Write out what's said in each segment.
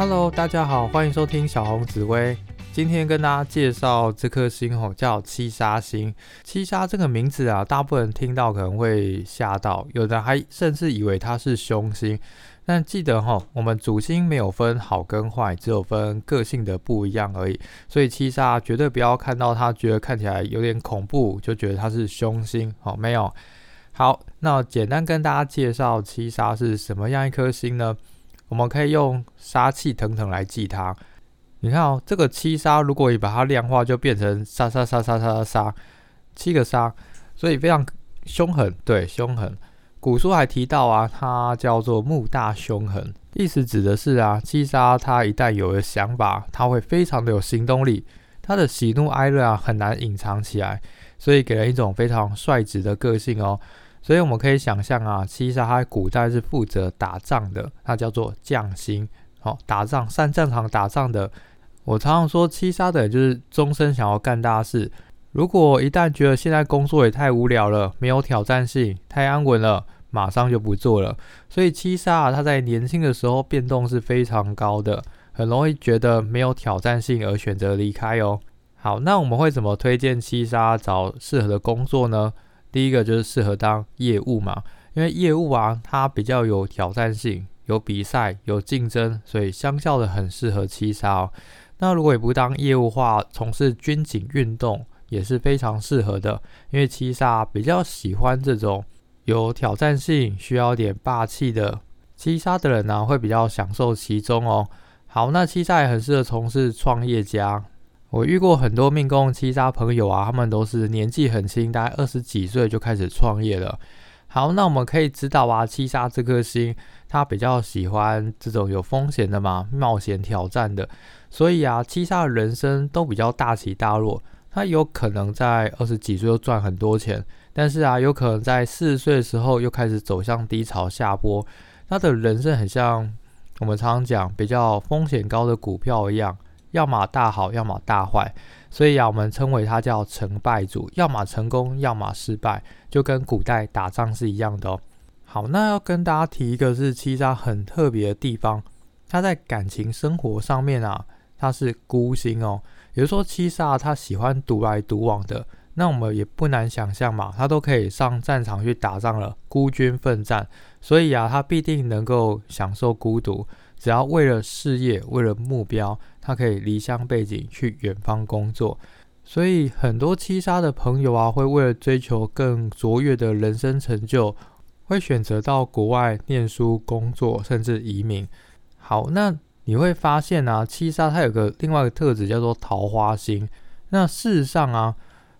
Hello，大家好，欢迎收听小红紫薇。今天跟大家介绍这颗星哦，叫七杀星。七杀这个名字啊，大部分人听到可能会吓到，有的还甚至以为它是凶星。但记得哈，我们主星没有分好跟坏，只有分个性的不一样而已。所以七杀绝对不要看到它，觉得看起来有点恐怖，就觉得它是凶星。好，没有。好，那简单跟大家介绍七杀是什么样一颗星呢？我们可以用杀气腾腾来记它。你看哦，这个七杀，如果你把它量化，就变成杀杀杀杀杀杀七个杀，所以非常凶狠。对，凶狠。古书还提到啊，它叫做目大凶狠，意思指的是啊，七杀它一旦有了想法，它会非常的有行动力，它的喜怒哀乐啊很难隐藏起来，所以给人一种非常率直的个性哦。所以我们可以想象啊，七杀它古代是负责打仗的，它叫做将星，好，打仗上战场打仗的。我常常说，七杀的人就是终身想要干大事。如果一旦觉得现在工作也太无聊了，没有挑战性，太安稳了，马上就不做了。所以七杀啊，他在年轻的时候变动是非常高的，很容易觉得没有挑战性而选择离开哦。好，那我们会怎么推荐七杀找适合的工作呢？第一个就是适合当业务嘛，因为业务啊，它比较有挑战性，有比赛，有竞争，所以相较的很适合七杀哦。那如果也不当业务话，从事军警运动也是非常适合的，因为七杀比较喜欢这种有挑战性、需要点霸气的七杀的人呢，会比较享受其中哦。好，那七杀也很适合从事创业家。我遇过很多命宫七杀朋友啊，他们都是年纪很轻，大概二十几岁就开始创业了。好，那我们可以知道啊，七杀这颗星，他比较喜欢这种有风险的嘛，冒险挑战的。所以啊，七杀的人生都比较大起大落。他有可能在二十几岁就赚很多钱，但是啊，有可能在四十岁的时候又开始走向低潮下坡。他的人生很像我们常常讲比较风险高的股票一样，要么大好，要么大坏。所以啊，我们称为它叫成败组，要么成功，要么失败，就跟古代打仗是一样的哦。好，那要跟大家提一个是七杀很特别的地方，他在感情生活上面啊。他是孤星哦，也就是说七杀他喜欢独来独往的。那我们也不难想象嘛，他都可以上战场去打仗了，孤军奋战，所以啊，他必定能够享受孤独。只要为了事业，为了目标，他可以离乡背井去远方工作。所以很多七杀的朋友啊，会为了追求更卓越的人生成就，会选择到国外念书、工作，甚至移民。好，那。你会发现啊，七杀它有个另外一个特质叫做桃花星。那事实上啊，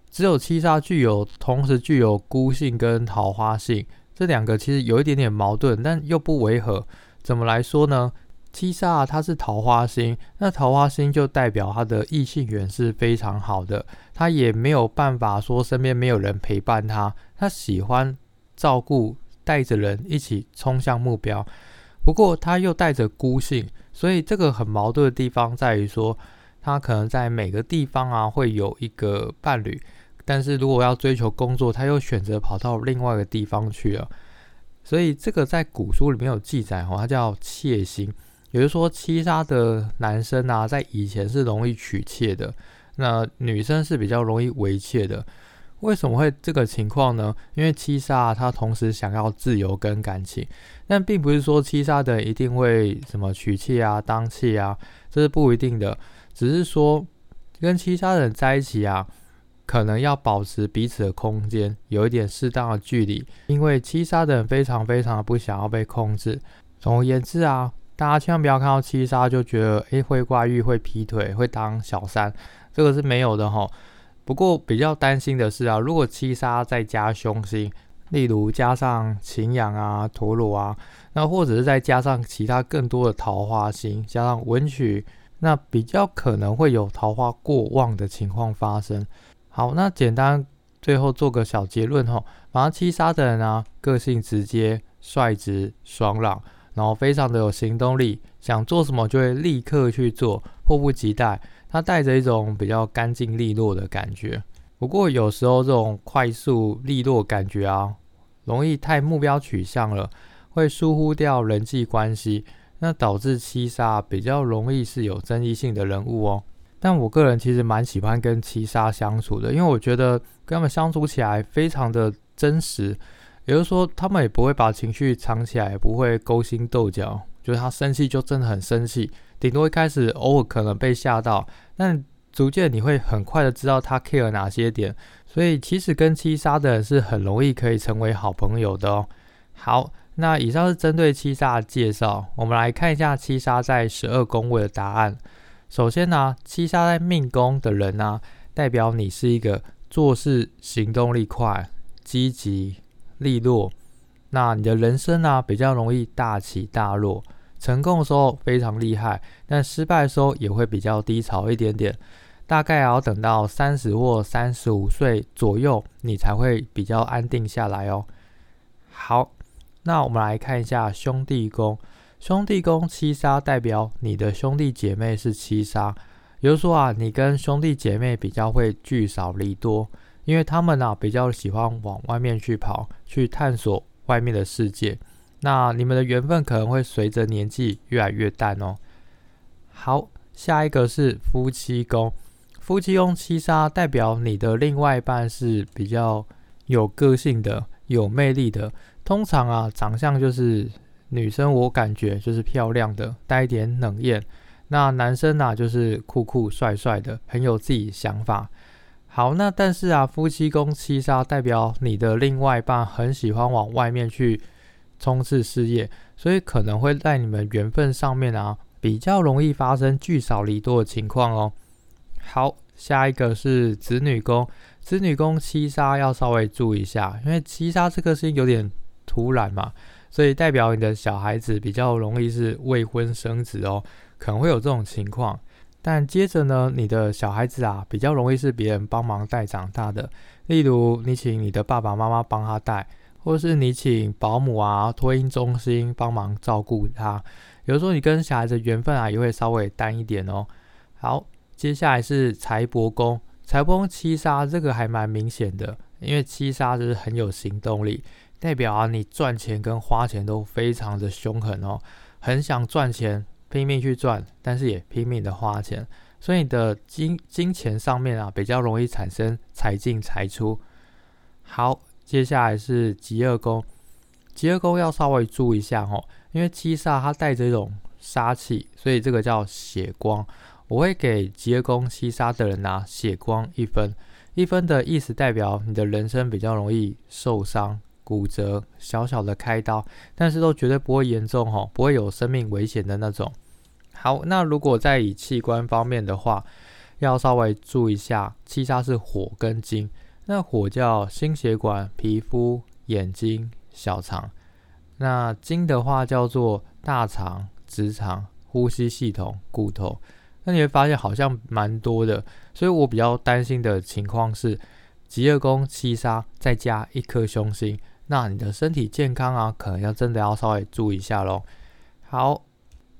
只有七杀具有同时具有孤性跟桃花性，这两个其实有一点点矛盾，但又不违和。怎么来说呢？七杀啊，它是桃花星，那桃花星就代表他的异性缘是非常好的，他也没有办法说身边没有人陪伴他，他喜欢照顾，带着人一起冲向目标。不过他又带着孤性，所以这个很矛盾的地方在于说，他可能在每个地方啊会有一个伴侣，但是如果要追求工作，他又选择跑到另外一个地方去了。所以这个在古书里面有记载哦，它叫妾星，也就是说七杀的男生啊，在以前是容易娶妾的，那女生是比较容易为妾的。为什么会这个情况呢？因为七杀他同时想要自由跟感情，但并不是说七杀的人一定会什么娶妻啊、当妾啊，这是不一定的。只是说跟七杀的人在一起啊，可能要保持彼此的空间，有一点适当的距离，因为七杀的人非常非常不想要被控制。总而言之啊，大家千万不要看到七杀就觉得诶会挂欲、会劈腿、会当小三，这个是没有的哈。不过比较担心的是啊，如果七杀再加凶星，例如加上擎羊啊、陀螺啊，那或者是再加上其他更多的桃花星，加上文曲，那比较可能会有桃花过旺的情况发生。好，那简单最后做个小结论哈，反正七杀的人啊，个性直接、率直、爽朗，然后非常的有行动力，想做什么就会立刻去做，迫不及待。它带着一种比较干净利落的感觉，不过有时候这种快速利落感觉啊，容易太目标取向了，会疏忽掉人际关系。那导致七杀比较容易是有争议性的人物哦。但我个人其实蛮喜欢跟七杀相处的，因为我觉得跟他们相处起来非常的真实，也就是说他们也不会把情绪藏起来，也不会勾心斗角，就是他生气就真的很生气，顶多一开始偶尔可能被吓到，但逐渐你会很快的知道他 care 哪些点，所以其实跟七杀的人是很容易可以成为好朋友的哦。好，那以上是针对七杀的介绍，我们来看一下七杀在十二宫位的答案。首先呢，七杀在命宫的人呢，代表你是一个做事行动力快、积极、利落。那你的人生呢，比较容易大起大落，成功的时候非常厉害，但失败的时候也会比较低潮一点点。大概要等到三十或三十五岁左右，你才会比较安定下来哦。好，那我们来看一下兄弟宫。兄弟宫七杀代表你的兄弟姐妹是七杀，也就是说啊，你跟兄弟姐妹比较会聚少离多，因为他们呢比较喜欢往外面去跑，去探索外面的世界。那你们的缘分可能会随着年纪越来越淡哦。好，下一个是夫妻宫，夫妻宫七杀代表你的另外一半是比较有个性的、有魅力的，通常啊长相就是。女生我感觉就是漂亮的，带一点冷艳。那男生呢，就是酷酷帅帅的，很有自己想法。好，那但是啊，夫妻宫七杀代表你的另外一半很喜欢往外面去冲刺事业，所以可能会在你们缘分上面啊，比较容易发生聚少离多的情况哦。好，下一个是子女宫，子女宫七杀要稍微注意一下，因为七杀这个是有点突然嘛。所以代表你的小孩子比较容易是未婚生子哦，可能会有这种情况。但接着呢，你的小孩子啊比较容易是别人帮忙带长大的，例如你请你的爸爸妈妈帮他带，或是你请保姆啊、托婴中心帮忙照顾他。有时候你跟小孩子缘分啊也会稍微淡一点哦。好，接下来是财帛宫，财帛宫七杀这个还蛮明显的，因为七杀就是很有行动力。代表啊，你赚钱跟花钱都非常的凶狠哦，很想赚钱，拼命去赚，但是也拼命的花钱，所以你的金金钱上面啊，比较容易产生财进财出。好，接下来是极恶宫，极恶宫要稍微注意一下哦，因为七煞它带着一种杀气，所以这个叫血光。我会给极恶宫七杀的人拿血光一分，一分的意思代表你的人生比较容易受伤。骨折、小小的开刀，但是都绝对不会严重吼，不会有生命危险的那种。好，那如果在以器官方面的话，要稍微注意一下，七杀是火跟金。那火叫心血管、皮肤、眼睛、小肠；那金的话叫做大肠、直肠、呼吸系统、骨头。那你会发现好像蛮多的，所以我比较担心的情况是极恶宫七杀再加一颗凶星。那你的身体健康啊，可能要真的要稍微注意一下喽。好，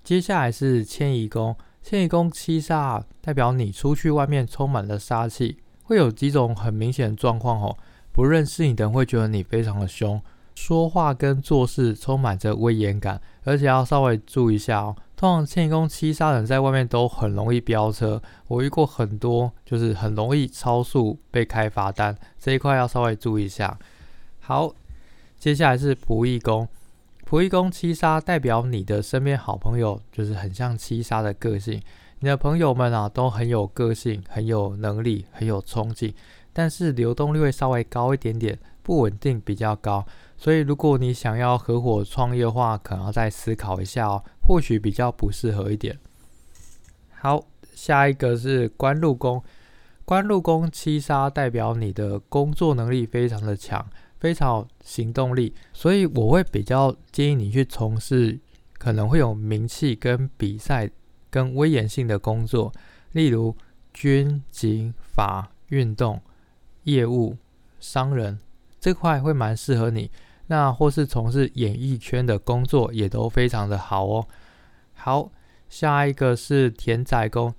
接下来是迁移宫，迁移宫七杀代表你出去外面充满了杀气，会有几种很明显的状况哦。不认识你的人会觉得你非常的凶，说话跟做事充满着威严感，而且要稍微注意一下哦。通常迁移宫七杀人在外面都很容易飙车，我遇过很多，就是很容易超速被开罚单，这一块要稍微注意一下。好。接下来是仆役宫，仆役宫七杀代表你的身边好朋友，就是很像七杀的个性。你的朋友们啊，都很有个性，很有能力，很有冲劲，但是流动率会稍微高一点点，不稳定比较高。所以如果你想要合伙创业的话，可能要再思考一下哦，或许比较不适合一点。好，下一个是官禄宫，官禄宫七杀代表你的工作能力非常的强。非常有行动力，所以我会比较建议你去从事可能会有名气、跟比赛、跟威严性的工作，例如军警法、运动、业务、商人这块会蛮适合你。那或是从事演艺圈的工作也都非常的好哦。好，下一个是田宅宫，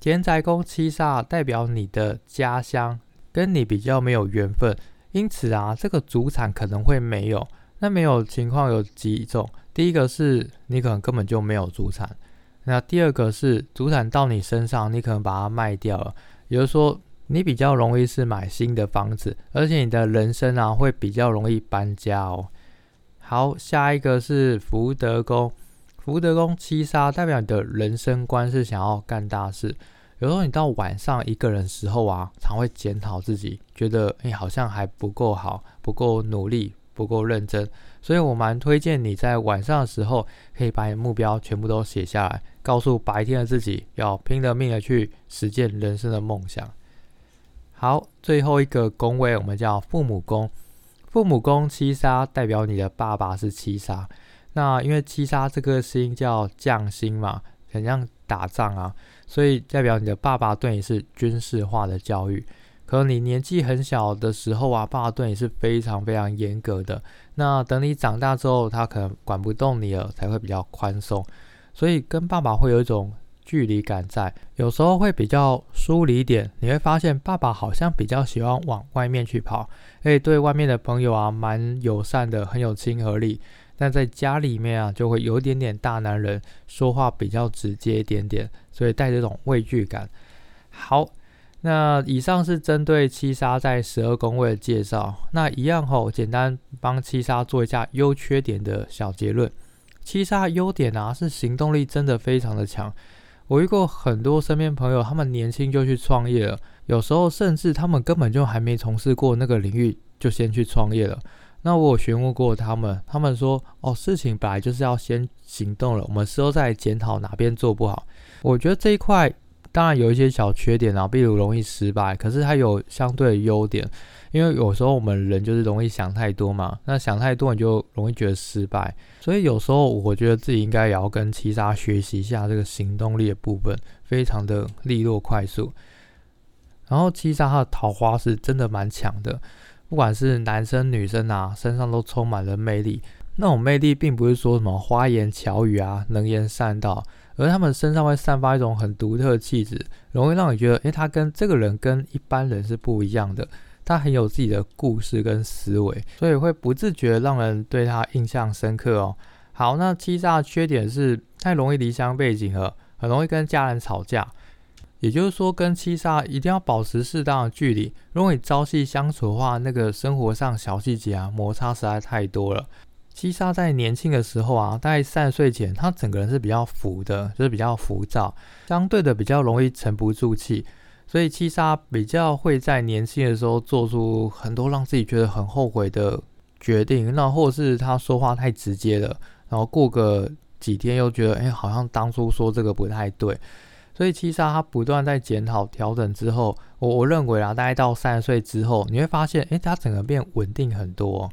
田宅宫七煞代表你的家乡，跟你比较没有缘分。因此啊，这个主产可能会没有。那没有情况有几种，第一个是你可能根本就没有祖产，那第二个是祖产到你身上，你可能把它卖掉了，也就是说你比较容易是买新的房子，而且你的人生啊会比较容易搬家哦。好，下一个是福德宫，福德宫七杀代表你的人生观是想要干大事。有时候你到晚上一个人时候啊，常会检讨自己，觉得哎好像还不够好，不够努力，不够认真。所以我蛮推荐你在晚上的时候，可以把你的目标全部都写下来，告诉白天的自己，要拼了命的去实践人生的梦想。好，最后一个宫位我们叫父母宫，父母宫七杀代表你的爸爸是七杀。那因为七杀这颗星叫将星嘛，很像打仗啊。所以代表你的爸爸对你是军事化的教育，可能你年纪很小的时候啊，爸爸对你是非常非常严格的。那等你长大之后，他可能管不动你了，才会比较宽松。所以跟爸爸会有一种距离感在，有时候会比较疏离点。你会发现爸爸好像比较喜欢往外面去跑，而且对外面的朋友啊蛮友善的，很有亲和力。那在家里面啊，就会有点点大男人，说话比较直接一点点，所以带这种畏惧感。好，那以上是针对七杀在十二宫位的介绍。那一样吼，简单帮七杀做一下优缺点的小结论。七杀优点啊，是行动力真的非常的强。我遇过很多身边朋友，他们年轻就去创业了，有时候甚至他们根本就还没从事过那个领域，就先去创业了。那我有询问过他们，他们说：“哦，事情本来就是要先行动了，我们事后再检讨哪边做不好。”我觉得这一块当然有一些小缺点啊，比如容易失败，可是它有相对的优点，因为有时候我们人就是容易想太多嘛，那想太多你就容易觉得失败，所以有时候我觉得自己应该也要跟七杀学习一下这个行动力的部分，非常的利落快速。然后七杀它的桃花是真的蛮强的。不管是男生女生啊，身上都充满了魅力。那种魅力并不是说什么花言巧语啊、能言善道，而他们身上会散发一种很独特气质，容易让你觉得，诶，他跟这个人跟一般人是不一样的。他很有自己的故事跟思维，所以会不自觉让人对他印象深刻哦。好，那七杀的缺点是太容易离乡背景了，很容易跟家人吵架。也就是说，跟七杀一定要保持适当的距离。如果你朝夕相处的话，那个生活上小细节啊，摩擦实在太多了。七杀在年轻的时候啊，大概三十岁前，他整个人是比较浮的，就是比较浮躁，相对的比较容易沉不住气。所以七杀比较会在年轻的时候做出很多让自己觉得很后悔的决定，那或是他说话太直接了，然后过个几天又觉得，哎，好像当初说这个不太对。所以七杀它不断在检讨调整之后，我我认为啊，大概到三十岁之后，你会发现，诶，它整个变稳定很多。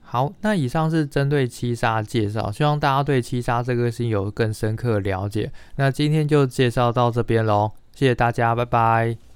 好，那以上是针对七杀介绍，希望大家对七杀这颗星有更深刻的了解。那今天就介绍到这边喽，谢谢大家，拜拜。